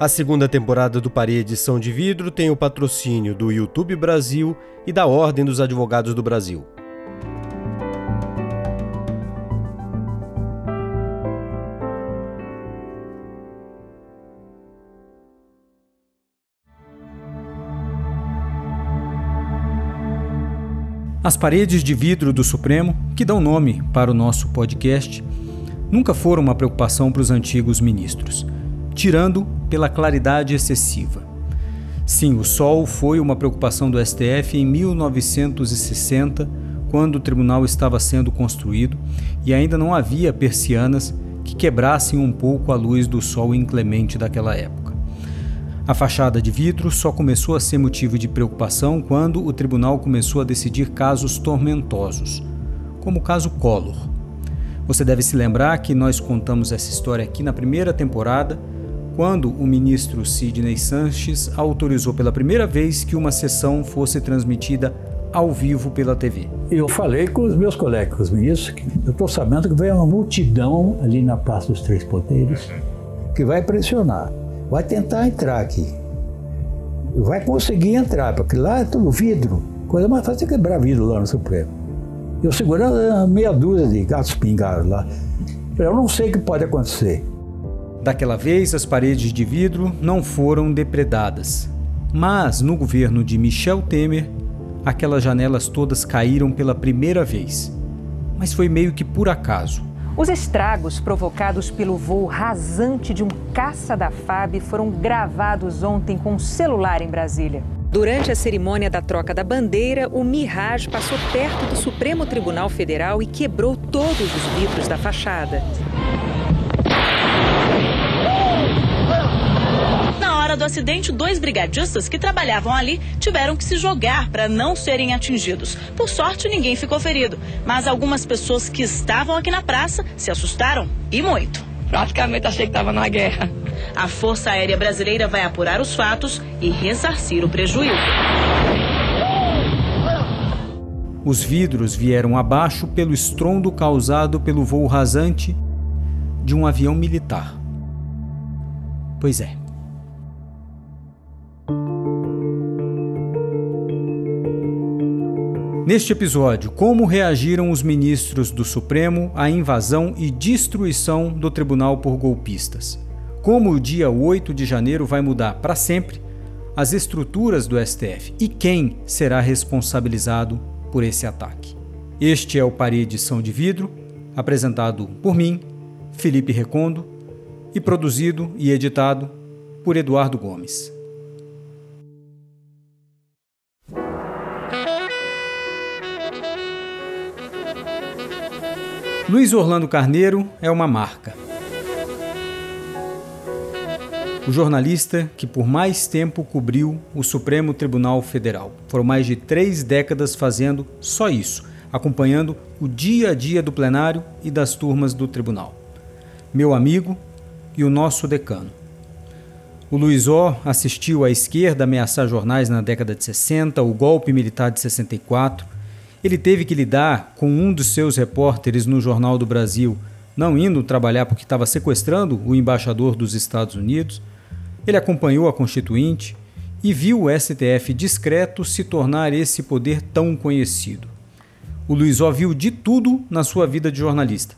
A segunda temporada do Parede São de Vidro tem o patrocínio do YouTube Brasil e da Ordem dos Advogados do Brasil. As paredes de vidro do Supremo, que dão nome para o nosso podcast, nunca foram uma preocupação para os antigos ministros, tirando pela claridade excessiva. Sim, o sol foi uma preocupação do STF em 1960, quando o tribunal estava sendo construído e ainda não havia persianas que quebrassem um pouco a luz do sol inclemente daquela época. A fachada de vidro só começou a ser motivo de preocupação quando o tribunal começou a decidir casos tormentosos, como o caso Collor. Você deve se lembrar que nós contamos essa história aqui na primeira temporada, quando o ministro Sidney Sanches autorizou pela primeira vez que uma sessão fosse transmitida ao vivo pela TV. Eu falei com os meus colegas, os ministros, que eu estou sabendo que vem uma multidão ali na Praça dos Três Poderes que vai pressionar vai tentar entrar aqui. Vai conseguir entrar, porque lá é tudo vidro. Coisa mais fácil é quebrar vidro lá no Supremo. Eu segurando meia dúzia de gatos pingados lá. Eu não sei o que pode acontecer. Daquela vez, as paredes de vidro não foram depredadas. Mas, no governo de Michel Temer, aquelas janelas todas caíram pela primeira vez. Mas foi meio que por acaso. Os estragos provocados pelo voo rasante de um caça da FAB foram gravados ontem com um celular em Brasília. Durante a cerimônia da troca da bandeira, o Mirage passou perto do Supremo Tribunal Federal e quebrou todos os vidros da fachada. Hora do acidente, dois brigadistas que trabalhavam ali tiveram que se jogar para não serem atingidos. Por sorte, ninguém ficou ferido, mas algumas pessoas que estavam aqui na praça se assustaram e muito. Praticamente achei que estava na guerra. A Força Aérea Brasileira vai apurar os fatos e ressarcir o prejuízo. Os vidros vieram abaixo pelo estrondo causado pelo voo rasante de um avião militar. Pois é. Neste episódio, como reagiram os ministros do Supremo à invasão e destruição do tribunal por golpistas? Como o dia 8 de janeiro vai mudar para sempre as estruturas do STF e quem será responsabilizado por esse ataque? Este é o Paredição de Vidro, apresentado por mim, Felipe Recondo, e produzido e editado por Eduardo Gomes. Luiz Orlando Carneiro é uma marca. O jornalista que por mais tempo cobriu o Supremo Tribunal Federal. Foram mais de três décadas fazendo só isso, acompanhando o dia a dia do plenário e das turmas do tribunal. Meu amigo e o nosso decano. O Luiz O assistiu à esquerda ameaçar jornais na década de 60, o golpe militar de 64, ele teve que lidar com um dos seus repórteres no Jornal do Brasil não indo trabalhar porque estava sequestrando o embaixador dos Estados Unidos. Ele acompanhou a Constituinte e viu o STF discreto se tornar esse poder tão conhecido. O Luiz O viu de tudo na sua vida de jornalista,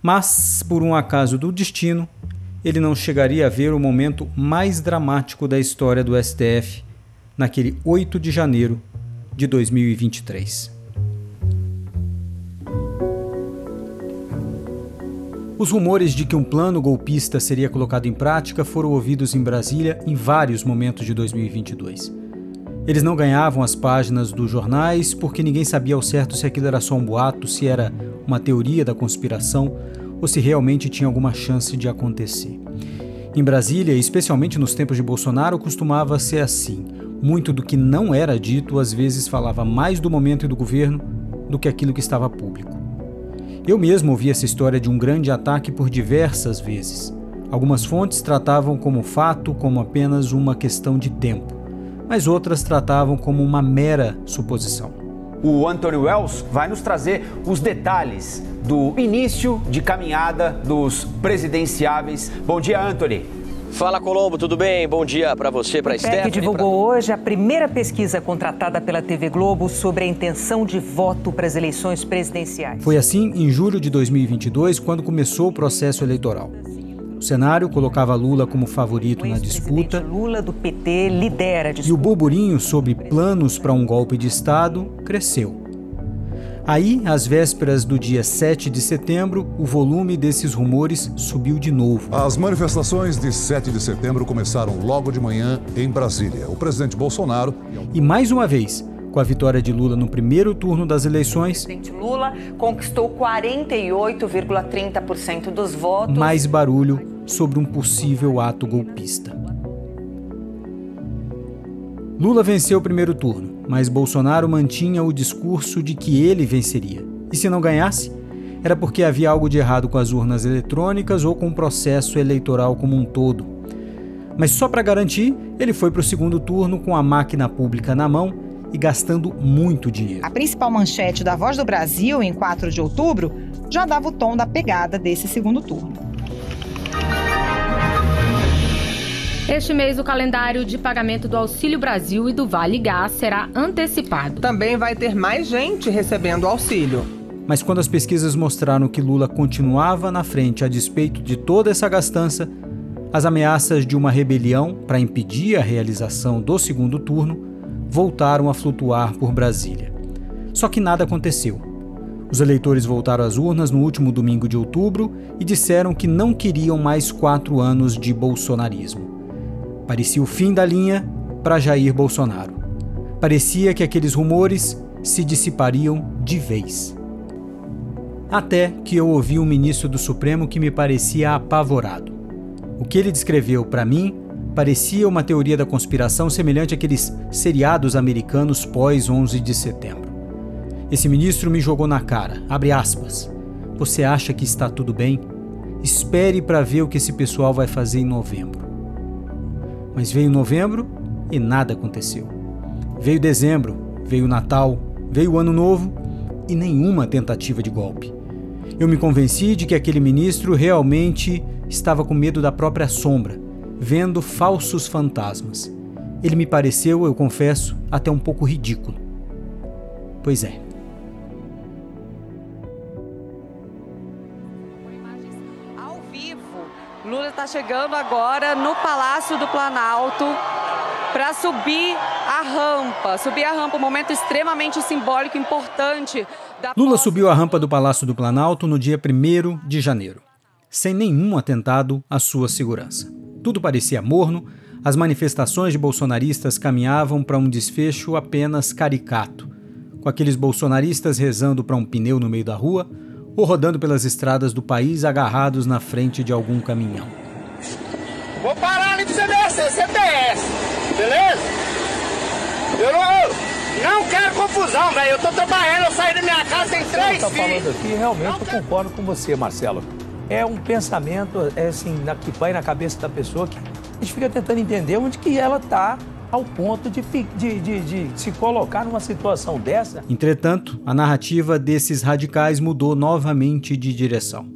mas, por um acaso do destino, ele não chegaria a ver o momento mais dramático da história do STF naquele 8 de janeiro de 2023. Os rumores de que um plano golpista seria colocado em prática foram ouvidos em Brasília em vários momentos de 2022. Eles não ganhavam as páginas dos jornais porque ninguém sabia ao certo se aquilo era só um boato, se era uma teoria da conspiração ou se realmente tinha alguma chance de acontecer. Em Brasília, especialmente nos tempos de Bolsonaro, costumava ser assim. Muito do que não era dito às vezes falava mais do momento e do governo do que aquilo que estava público. Eu mesmo ouvi essa história de um grande ataque por diversas vezes. Algumas fontes tratavam como fato como apenas uma questão de tempo, mas outras tratavam como uma mera suposição. O Anthony Wells vai nos trazer os detalhes do início de caminhada dos presidenciáveis. Bom dia, Anthony. Fala Colombo, tudo bem? Bom dia para você, para Esther. que divulgou pra... hoje a primeira pesquisa contratada pela TV Globo sobre a intenção de voto para as eleições presidenciais. Foi assim em julho de 2022, quando começou o processo eleitoral. O cenário colocava Lula como favorito na disputa. Lula do PT lidera a disputa. E o burburinho sobre planos para um golpe de Estado cresceu. Aí, às vésperas do dia 7 de setembro, o volume desses rumores subiu de novo. As manifestações de 7 de setembro começaram logo de manhã em Brasília. O presidente Bolsonaro. E mais uma vez, com a vitória de Lula no primeiro turno das eleições, o presidente Lula conquistou 48,30% dos votos. Mais barulho sobre um possível ato golpista. Lula venceu o primeiro turno, mas Bolsonaro mantinha o discurso de que ele venceria. E se não ganhasse, era porque havia algo de errado com as urnas eletrônicas ou com o processo eleitoral como um todo. Mas só para garantir, ele foi para o segundo turno com a máquina pública na mão e gastando muito dinheiro. A principal manchete da Voz do Brasil, em 4 de outubro, já dava o tom da pegada desse segundo turno. Este mês, o calendário de pagamento do Auxílio Brasil e do Vale Gás será antecipado. Também vai ter mais gente recebendo auxílio. Mas quando as pesquisas mostraram que Lula continuava na frente a despeito de toda essa gastança, as ameaças de uma rebelião para impedir a realização do segundo turno voltaram a flutuar por Brasília. Só que nada aconteceu. Os eleitores voltaram às urnas no último domingo de outubro e disseram que não queriam mais quatro anos de bolsonarismo. Parecia o fim da linha para Jair Bolsonaro. Parecia que aqueles rumores se dissipariam de vez. Até que eu ouvi um ministro do Supremo que me parecia apavorado. O que ele descreveu para mim parecia uma teoria da conspiração semelhante àqueles seriados americanos pós 11 de setembro. Esse ministro me jogou na cara, abre aspas. Você acha que está tudo bem? Espere para ver o que esse pessoal vai fazer em novembro. Mas veio novembro e nada aconteceu. Veio dezembro, veio Natal, veio o Ano Novo e nenhuma tentativa de golpe. Eu me convenci de que aquele ministro realmente estava com medo da própria sombra vendo falsos fantasmas. Ele me pareceu, eu confesso, até um pouco ridículo. Pois é. Chegando agora no Palácio do Planalto para subir a rampa. Subir a rampa, um momento extremamente simbólico, importante. Lula subiu a rampa do Palácio do Planalto no dia 1 de janeiro, sem nenhum atentado à sua segurança. Tudo parecia morno, as manifestações de bolsonaristas caminhavam para um desfecho apenas caricato, com aqueles bolsonaristas rezando para um pneu no meio da rua ou rodando pelas estradas do país agarrados na frente de algum caminhão. Vou parar ali pro CBS, CTS, beleza? Eu não, não quero confusão, velho. Eu tô trabalhando, eu saí da minha casa, tem três tá falando aqui, realmente eu concordo com você, Marcelo é um pensamento é assim, na, que vai na cabeça da pessoa que a gente fica tentando entender onde que ela está ao ponto de, de, de, de, se colocar numa situação dessa. Entretanto, a narrativa desses radicais mudou novamente de direção.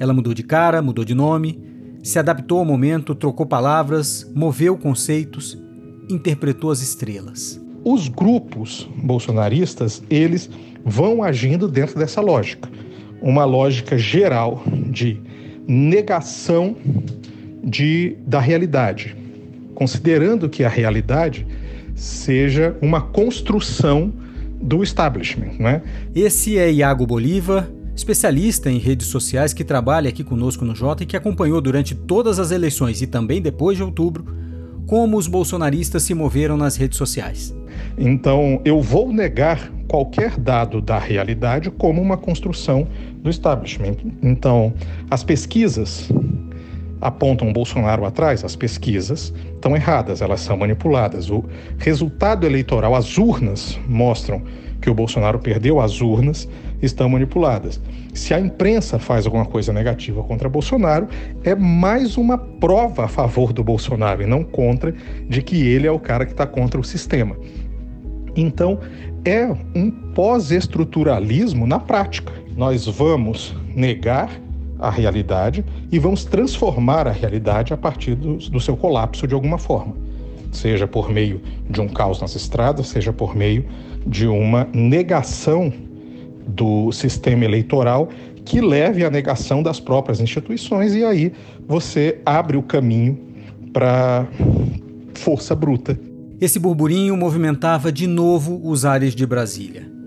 Ela mudou de cara, mudou de nome, se adaptou ao momento, trocou palavras, moveu conceitos, interpretou as estrelas. Os grupos bolsonaristas, eles vão agindo dentro dessa lógica uma lógica geral de negação de, da realidade, considerando que a realidade seja uma construção do establishment. Né? Esse é Iago Bolívar, especialista em redes sociais que trabalha aqui conosco no Jota e que acompanhou durante todas as eleições e também depois de outubro como os bolsonaristas se moveram nas redes sociais. Então, eu vou negar qualquer dado da realidade como uma construção do establishment. Então, as pesquisas apontam Bolsonaro atrás, as pesquisas estão erradas, elas são manipuladas. O resultado eleitoral, as urnas mostram que o Bolsonaro perdeu, as urnas estão manipuladas. Se a imprensa faz alguma coisa negativa contra Bolsonaro, é mais uma prova a favor do Bolsonaro e não contra de que ele é o cara que está contra o sistema. Então, é um pós-estruturalismo na prática. Nós vamos negar a realidade e vamos transformar a realidade a partir do, do seu colapso de alguma forma, seja por meio de um caos nas estradas, seja por meio de uma negação do sistema eleitoral que leve à negação das próprias instituições e aí você abre o caminho para força bruta. Esse burburinho movimentava de novo os ares de Brasília.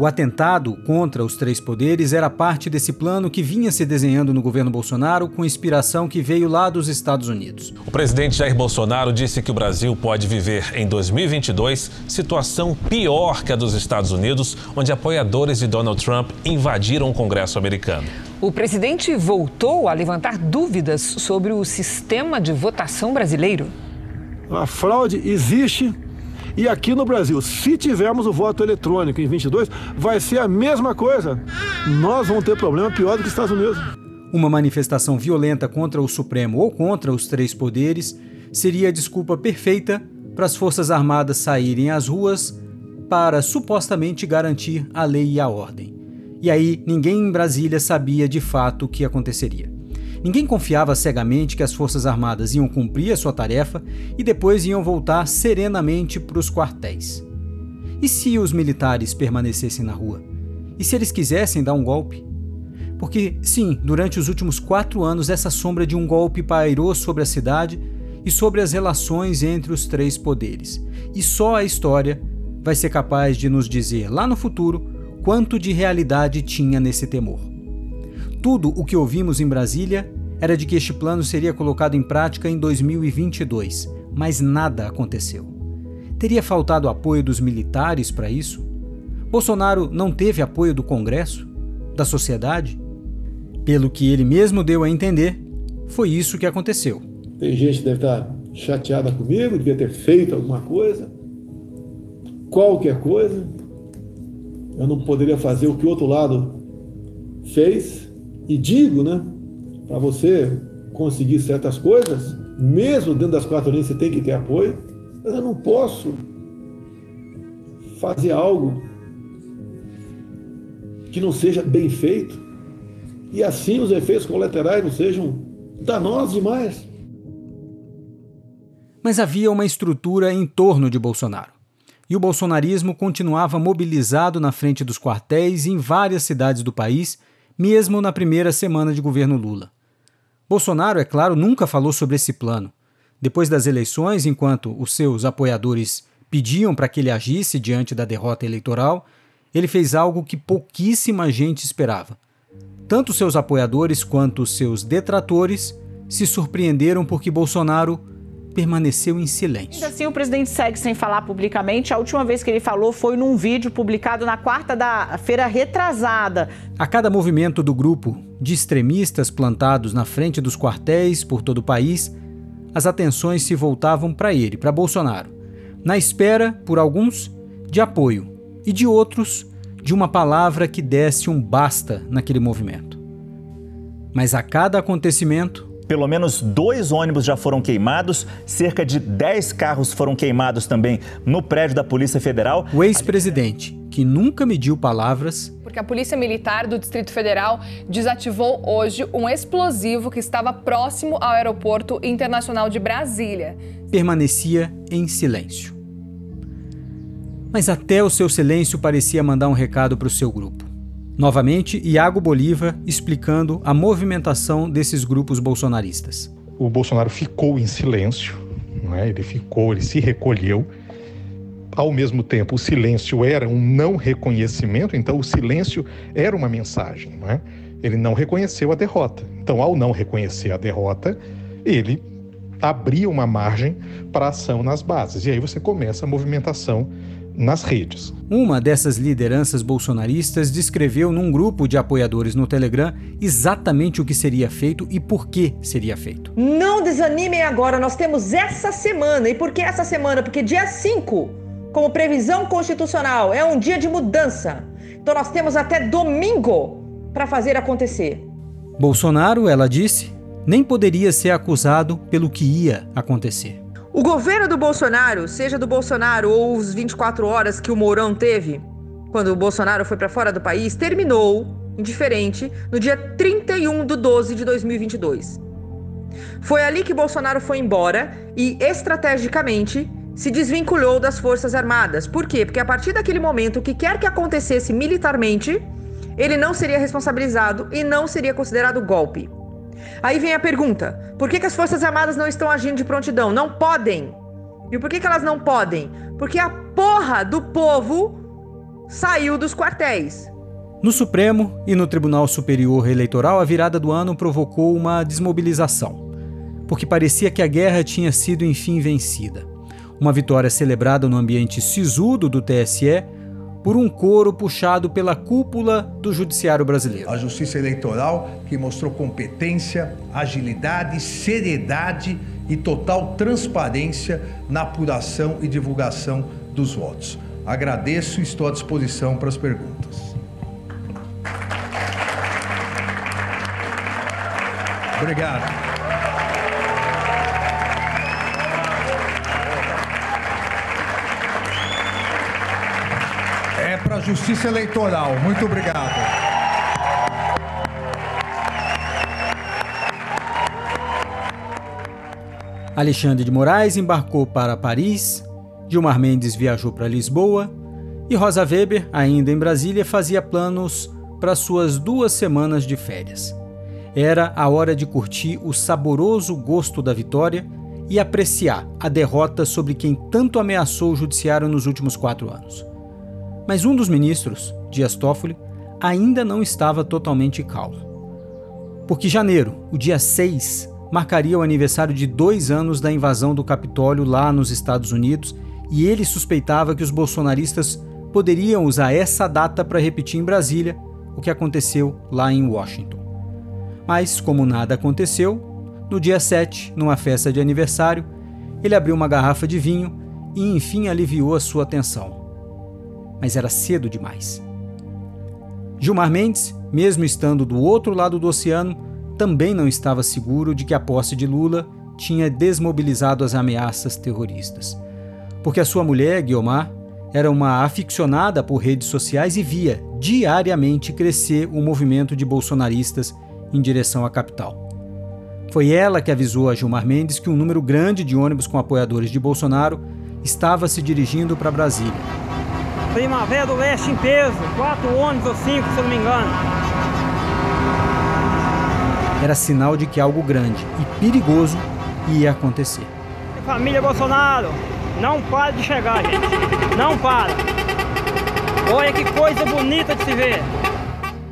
O atentado contra os três poderes era parte desse plano que vinha se desenhando no governo Bolsonaro com inspiração que veio lá dos Estados Unidos. O presidente Jair Bolsonaro disse que o Brasil pode viver em 2022 situação pior que a dos Estados Unidos, onde apoiadores de Donald Trump invadiram o Congresso americano. O presidente voltou a levantar dúvidas sobre o sistema de votação brasileiro. A fraude existe e aqui no Brasil, se tivermos o voto eletrônico em 22, vai ser a mesma coisa. Nós vamos ter problema pior do que os Estados Unidos. Uma manifestação violenta contra o Supremo ou contra os três poderes seria a desculpa perfeita para as Forças Armadas saírem às ruas para supostamente garantir a lei e a ordem. E aí ninguém em Brasília sabia de fato o que aconteceria. Ninguém confiava cegamente que as Forças Armadas iam cumprir a sua tarefa e depois iam voltar serenamente para os quartéis. E se os militares permanecessem na rua? E se eles quisessem dar um golpe? Porque, sim, durante os últimos quatro anos, essa sombra de um golpe pairou sobre a cidade e sobre as relações entre os três poderes. E só a história vai ser capaz de nos dizer, lá no futuro, quanto de realidade tinha nesse temor. Tudo o que ouvimos em Brasília era de que este plano seria colocado em prática em 2022, mas nada aconteceu. Teria faltado apoio dos militares para isso? Bolsonaro não teve apoio do Congresso? Da sociedade? Pelo que ele mesmo deu a entender, foi isso que aconteceu. Tem gente que deve estar chateada comigo, devia ter feito alguma coisa, qualquer coisa. Eu não poderia fazer o que o outro lado fez, e digo, né, para você conseguir certas coisas, mesmo dentro das quatro linhas você tem que ter apoio, mas eu não posso fazer algo que não seja bem feito e assim os efeitos colaterais não sejam danosos demais. Mas havia uma estrutura em torno de Bolsonaro. E o bolsonarismo continuava mobilizado na frente dos quartéis em várias cidades do país mesmo na primeira semana de governo Lula. Bolsonaro, é claro, nunca falou sobre esse plano. Depois das eleições, enquanto os seus apoiadores pediam para que ele agisse diante da derrota eleitoral, ele fez algo que pouquíssima gente esperava. Tanto seus apoiadores quanto seus detratores se surpreenderam porque Bolsonaro permaneceu em silêncio. Ainda assim, o presidente segue sem falar publicamente. A última vez que ele falou foi num vídeo publicado na quarta da feira retrasada. A cada movimento do grupo de extremistas plantados na frente dos quartéis por todo o país, as atenções se voltavam para ele, para Bolsonaro, na espera, por alguns, de apoio e de outros, de uma palavra que desse um basta naquele movimento. Mas a cada acontecimento, pelo menos dois ônibus já foram queimados, cerca de 10 carros foram queimados também no prédio da Polícia Federal. O ex-presidente, que nunca mediu palavras. Porque a Polícia Militar do Distrito Federal desativou hoje um explosivo que estava próximo ao Aeroporto Internacional de Brasília. Permanecia em silêncio. Mas até o seu silêncio parecia mandar um recado para o seu grupo. Novamente, Iago Bolívar explicando a movimentação desses grupos bolsonaristas. O Bolsonaro ficou em silêncio, não é? ele ficou, ele se recolheu. Ao mesmo tempo, o silêncio era um não reconhecimento, então o silêncio era uma mensagem. Não é? Ele não reconheceu a derrota. Então, ao não reconhecer a derrota, ele abria uma margem para ação nas bases. E aí você começa a movimentação nas redes. Uma dessas lideranças bolsonaristas descreveu num grupo de apoiadores no Telegram exatamente o que seria feito e por que seria feito. Não desanimem agora, nós temos essa semana. E por que essa semana? Porque dia 5, como previsão constitucional, é um dia de mudança. Então nós temos até domingo para fazer acontecer. Bolsonaro, ela disse, nem poderia ser acusado pelo que ia acontecer. O governo do Bolsonaro, seja do Bolsonaro ou os 24 horas que o Mourão teve, quando o Bolsonaro foi para fora do país, terminou indiferente no dia 31 de 12 de 2022. Foi ali que Bolsonaro foi embora e, estrategicamente, se desvinculou das Forças Armadas. Por quê? Porque a partir daquele momento, o que quer que acontecesse militarmente, ele não seria responsabilizado e não seria considerado golpe. Aí vem a pergunta: por que, que as Forças Armadas não estão agindo de prontidão? Não podem. E por que, que elas não podem? Porque a porra do povo saiu dos quartéis. No Supremo e no Tribunal Superior Eleitoral, a virada do ano provocou uma desmobilização, porque parecia que a guerra tinha sido enfim vencida. Uma vitória celebrada no ambiente sisudo do TSE por um coro puxado pela cúpula do judiciário brasileiro. A Justiça Eleitoral que mostrou competência, agilidade, seriedade e total transparência na apuração e divulgação dos votos. Agradeço e estou à disposição para as perguntas. Obrigado. Justiça Eleitoral. Muito obrigado. Alexandre de Moraes embarcou para Paris, Gilmar Mendes viajou para Lisboa e Rosa Weber, ainda em Brasília, fazia planos para suas duas semanas de férias. Era a hora de curtir o saboroso gosto da vitória e apreciar a derrota sobre quem tanto ameaçou o judiciário nos últimos quatro anos. Mas um dos ministros, Dias Toffoli, ainda não estava totalmente calmo. Porque janeiro, o dia 6, marcaria o aniversário de dois anos da invasão do Capitólio lá nos Estados Unidos e ele suspeitava que os bolsonaristas poderiam usar essa data para repetir em Brasília o que aconteceu lá em Washington. Mas, como nada aconteceu, no dia 7, numa festa de aniversário, ele abriu uma garrafa de vinho e enfim aliviou a sua tensão. Mas era cedo demais. Gilmar Mendes, mesmo estando do outro lado do oceano, também não estava seguro de que a posse de Lula tinha desmobilizado as ameaças terroristas. Porque a sua mulher, Guiomar, era uma aficionada por redes sociais e via diariamente crescer o movimento de bolsonaristas em direção à capital. Foi ela que avisou a Gilmar Mendes que um número grande de ônibus com apoiadores de Bolsonaro estava se dirigindo para Brasília. Primavera do Leste em peso, quatro ônibus ou cinco, se eu não me engano. Era sinal de que algo grande e perigoso ia acontecer. Família Bolsonaro, não para de chegar, gente. Não para. Olha que coisa bonita de se ver.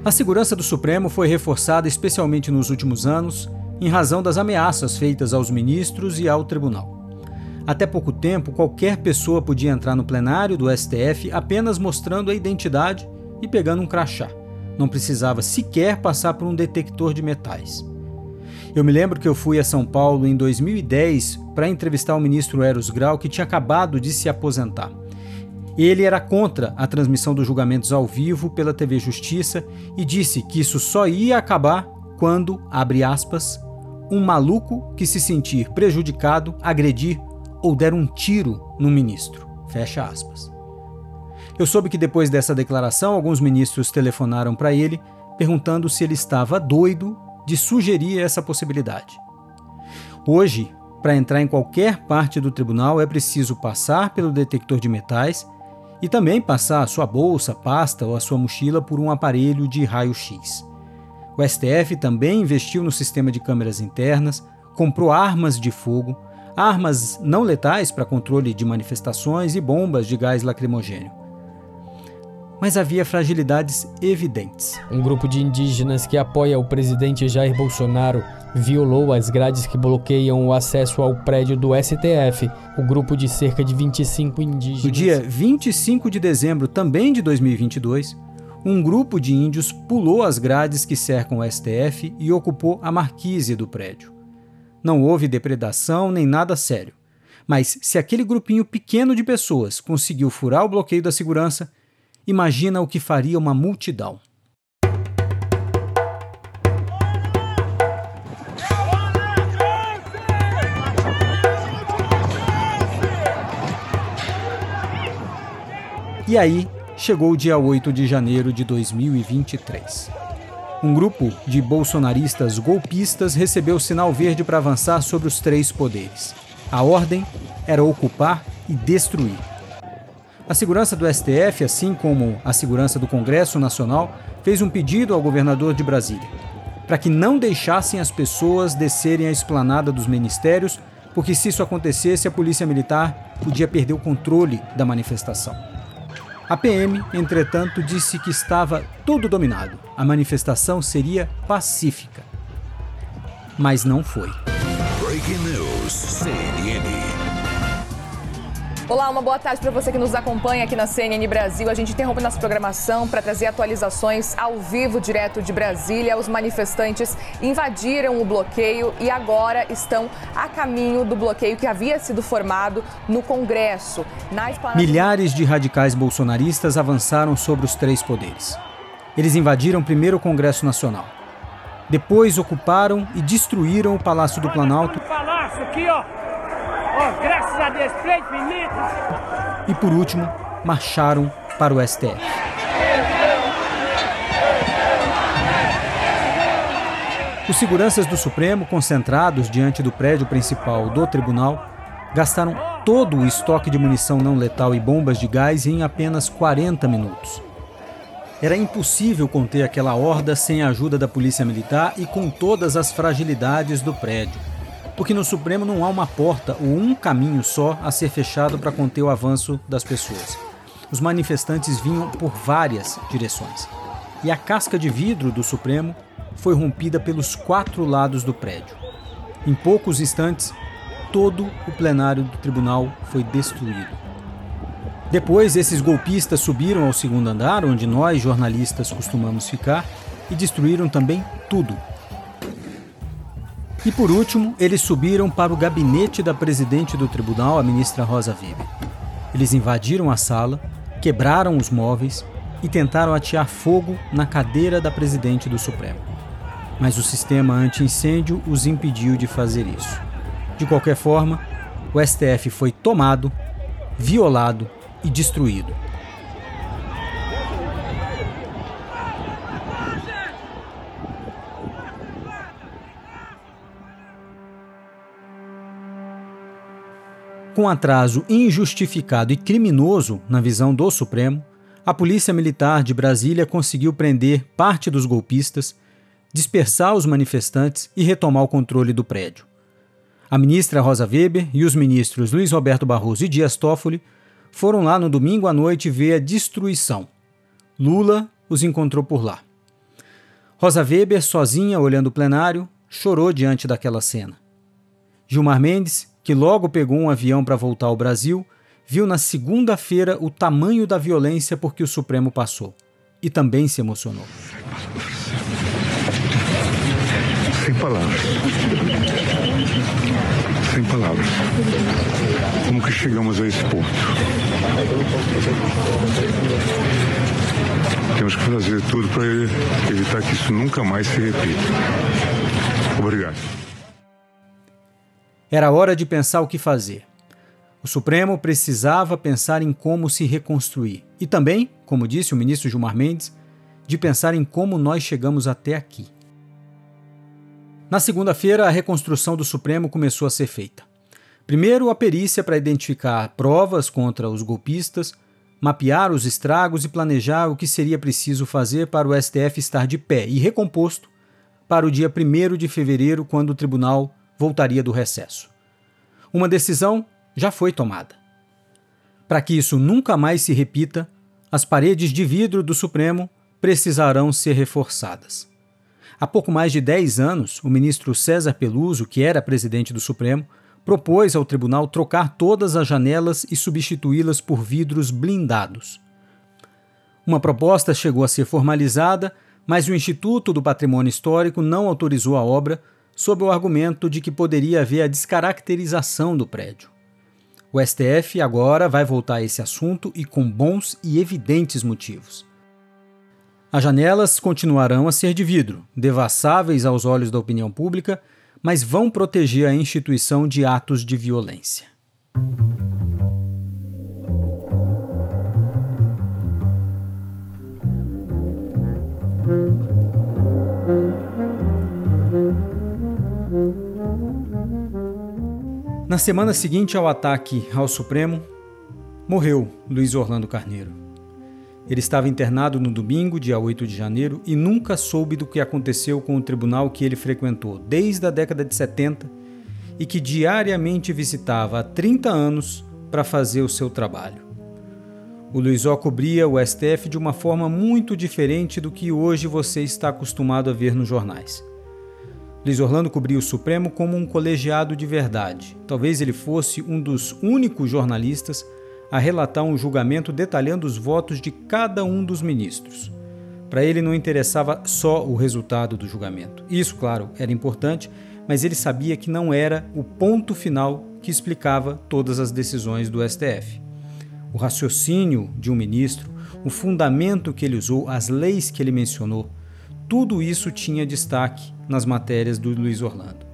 A segurança do Supremo foi reforçada especialmente nos últimos anos em razão das ameaças feitas aos ministros e ao tribunal. Até pouco tempo, qualquer pessoa podia entrar no plenário do STF apenas mostrando a identidade e pegando um crachá. Não precisava sequer passar por um detector de metais. Eu me lembro que eu fui a São Paulo em 2010 para entrevistar o ministro Eros Grau, que tinha acabado de se aposentar. Ele era contra a transmissão dos julgamentos ao vivo pela TV Justiça e disse que isso só ia acabar quando, abre aspas, um maluco que se sentir prejudicado agredir ou der um tiro no ministro. Fecha aspas. Eu soube que depois dessa declaração, alguns ministros telefonaram para ele perguntando se ele estava doido de sugerir essa possibilidade. Hoje, para entrar em qualquer parte do tribunal é preciso passar pelo detector de metais e também passar a sua bolsa, pasta ou a sua mochila por um aparelho de raio-x. O STF também investiu no sistema de câmeras internas, comprou armas de fogo, armas não letais para controle de manifestações e bombas de gás lacrimogênio. Mas havia fragilidades evidentes. Um grupo de indígenas que apoia o presidente Jair Bolsonaro violou as grades que bloqueiam o acesso ao prédio do STF. O grupo de cerca de 25 indígenas. No dia 25 de dezembro também de 2022, um grupo de índios pulou as grades que cercam o STF e ocupou a marquise do prédio. Não houve depredação nem nada sério. Mas se aquele grupinho pequeno de pessoas conseguiu furar o bloqueio da segurança, imagina o que faria uma multidão. E aí chegou o dia 8 de janeiro de 2023. Um grupo de bolsonaristas golpistas recebeu sinal verde para avançar sobre os três poderes. A ordem era ocupar e destruir. A segurança do STF, assim como a segurança do Congresso Nacional, fez um pedido ao governador de Brasília para que não deixassem as pessoas descerem a esplanada dos ministérios, porque se isso acontecesse, a Polícia Militar podia perder o controle da manifestação. A PM, entretanto, disse que estava tudo dominado. A manifestação seria pacífica. Mas não foi. Breaking News, CNN. Olá, uma boa tarde para você que nos acompanha aqui na CNN Brasil. A gente interrompe nossa programação para trazer atualizações ao vivo, direto de Brasília. Os manifestantes invadiram o bloqueio e agora estão a caminho do bloqueio que havia sido formado no Congresso. Esplanada... Milhares de radicais bolsonaristas avançaram sobre os três poderes. Eles invadiram primeiro o Congresso Nacional. Depois ocuparam e destruíram o Palácio do Planalto. Palácio aqui, ó Graças a Deus. E por último, marcharam para o STF. Os seguranças do Supremo, concentrados diante do prédio principal do tribunal, gastaram todo o estoque de munição não letal e bombas de gás em apenas 40 minutos. Era impossível conter aquela horda sem a ajuda da Polícia Militar e com todas as fragilidades do prédio porque no Supremo não há uma porta ou um caminho só a ser fechado para conter o avanço das pessoas. Os manifestantes vinham por várias direções. E a casca de vidro do Supremo foi rompida pelos quatro lados do prédio. Em poucos instantes, todo o plenário do tribunal foi destruído. Depois, esses golpistas subiram ao segundo andar, onde nós, jornalistas, costumamos ficar, e destruíram também tudo e por último, eles subiram para o gabinete da presidente do tribunal, a ministra Rosa Weber. Eles invadiram a sala, quebraram os móveis e tentaram atear fogo na cadeira da presidente do Supremo. Mas o sistema anti-incêndio os impediu de fazer isso. De qualquer forma, o STF foi tomado, violado e destruído. Com atraso injustificado e criminoso na visão do Supremo, a Polícia Militar de Brasília conseguiu prender parte dos golpistas, dispersar os manifestantes e retomar o controle do prédio. A ministra Rosa Weber e os ministros Luiz Roberto Barroso e Dias Toffoli foram lá no domingo à noite ver a destruição. Lula os encontrou por lá. Rosa Weber, sozinha olhando o plenário, chorou diante daquela cena. Gilmar Mendes que logo pegou um avião para voltar ao Brasil, viu na segunda-feira o tamanho da violência por que o Supremo passou e também se emocionou. Sem palavras. Sem palavras. Como que chegamos a esse ponto? Temos que fazer tudo para evitar que isso nunca mais se repita. Obrigado. Era hora de pensar o que fazer. O Supremo precisava pensar em como se reconstruir e também, como disse o ministro Gilmar Mendes, de pensar em como nós chegamos até aqui. Na segunda-feira, a reconstrução do Supremo começou a ser feita. Primeiro, a perícia para identificar provas contra os golpistas, mapear os estragos e planejar o que seria preciso fazer para o STF estar de pé e recomposto para o dia 1 de fevereiro, quando o tribunal voltaria do recesso. Uma decisão já foi tomada. Para que isso nunca mais se repita, as paredes de vidro do Supremo precisarão ser reforçadas. Há pouco mais de 10 anos, o ministro César Peluso, que era presidente do Supremo, propôs ao tribunal trocar todas as janelas e substituí-las por vidros blindados. Uma proposta chegou a ser formalizada, mas o Instituto do Patrimônio Histórico não autorizou a obra sob o argumento de que poderia haver a descaracterização do prédio. O STF agora vai voltar a esse assunto e com bons e evidentes motivos. As janelas continuarão a ser de vidro, devassáveis aos olhos da opinião pública, mas vão proteger a instituição de atos de violência. Na semana seguinte ao ataque ao Supremo, morreu Luiz Orlando Carneiro. Ele estava internado no domingo, dia 8 de janeiro, e nunca soube do que aconteceu com o tribunal que ele frequentou desde a década de 70 e que diariamente visitava há 30 anos para fazer o seu trabalho. O Luizó cobria o STF de uma forma muito diferente do que hoje você está acostumado a ver nos jornais. Luiz Orlando cobria o Supremo como um colegiado de verdade. Talvez ele fosse um dos únicos jornalistas a relatar um julgamento detalhando os votos de cada um dos ministros. Para ele não interessava só o resultado do julgamento. Isso, claro, era importante, mas ele sabia que não era o ponto final que explicava todas as decisões do STF. O raciocínio de um ministro, o fundamento que ele usou, as leis que ele mencionou, tudo isso tinha destaque nas matérias do Luiz Orlando.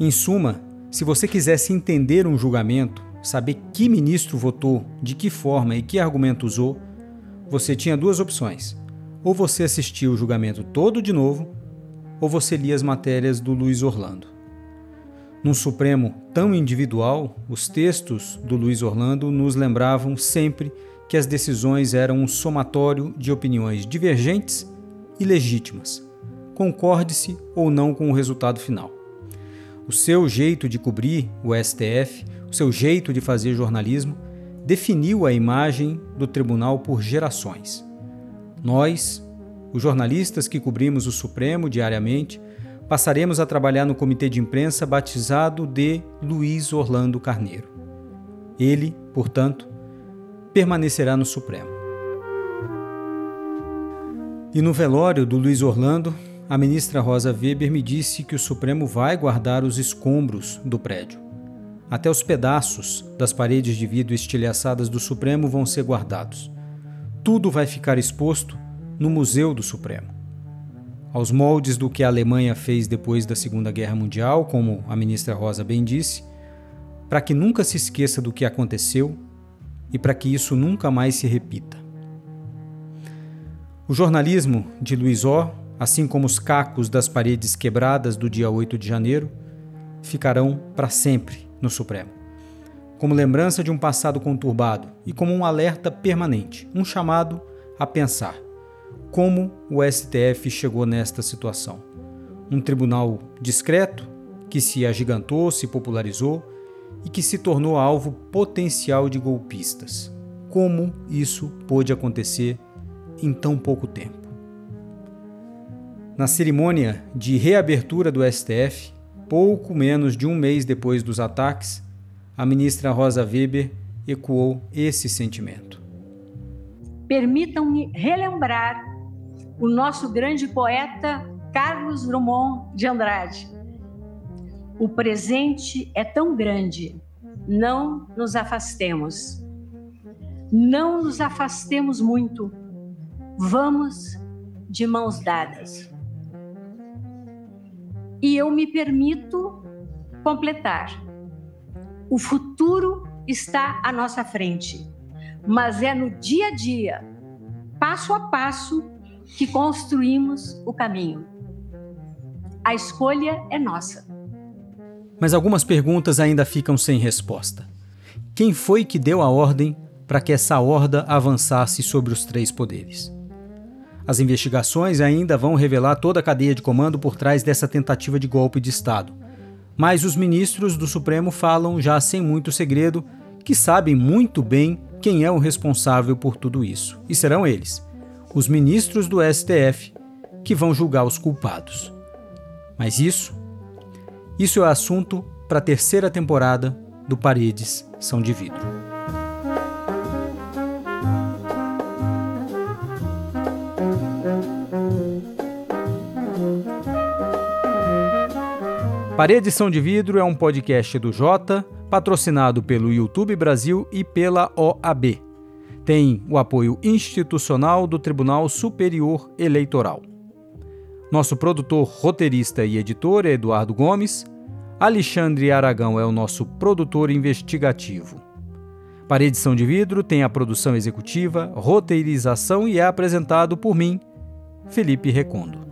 Em suma, se você quisesse entender um julgamento, saber que ministro votou, de que forma e que argumento usou, você tinha duas opções. Ou você assistia o julgamento todo de novo, ou você lia as matérias do Luiz Orlando. Num Supremo tão individual, os textos do Luiz Orlando nos lembravam sempre que as decisões eram um somatório de opiniões divergentes e legítimas, concorde-se ou não com o resultado final. O seu jeito de cobrir o STF, o seu jeito de fazer jornalismo, definiu a imagem do tribunal por gerações. Nós, os jornalistas que cobrimos o Supremo diariamente, passaremos a trabalhar no comitê de imprensa batizado de Luiz Orlando Carneiro. Ele, portanto, permanecerá no Supremo. E no velório do Luiz Orlando, a ministra Rosa Weber me disse que o Supremo vai guardar os escombros do prédio. Até os pedaços das paredes de vidro estilhaçadas do Supremo vão ser guardados. Tudo vai ficar exposto no Museu do Supremo. Aos moldes do que a Alemanha fez depois da Segunda Guerra Mundial, como a ministra Rosa bem disse, para que nunca se esqueça do que aconteceu e para que isso nunca mais se repita. O jornalismo de Luiz O assim como os cacos das paredes quebradas do dia 8 de janeiro, ficarão para sempre no Supremo. Como lembrança de um passado conturbado e como um alerta permanente, um chamado a pensar como o STF chegou nesta situação. Um tribunal discreto que se agigantou, se popularizou e que se tornou alvo potencial de golpistas. Como isso pôde acontecer em tão pouco tempo? Na cerimônia de reabertura do STF, pouco menos de um mês depois dos ataques, a ministra Rosa Weber ecoou esse sentimento. Permitam-me relembrar o nosso grande poeta Carlos Drummond de Andrade. O presente é tão grande, não nos afastemos. Não nos afastemos muito. Vamos de mãos dadas. E eu me permito completar. O futuro está à nossa frente, mas é no dia a dia, passo a passo, que construímos o caminho. A escolha é nossa. Mas algumas perguntas ainda ficam sem resposta. Quem foi que deu a ordem para que essa horda avançasse sobre os três poderes? As investigações ainda vão revelar toda a cadeia de comando por trás dessa tentativa de golpe de Estado. Mas os ministros do Supremo falam já sem muito segredo que sabem muito bem quem é o responsável por tudo isso. E serão eles, os ministros do STF, que vão julgar os culpados. Mas isso, isso é assunto para a terceira temporada do Paredes São de Vidro. Paredição de Vidro é um podcast do Jota, patrocinado pelo YouTube Brasil e pela OAB. Tem o apoio institucional do Tribunal Superior Eleitoral. Nosso produtor, roteirista e editor é Eduardo Gomes. Alexandre Aragão é o nosso produtor investigativo. Paredição de Vidro tem a produção executiva, roteirização e é apresentado por mim, Felipe Recondo.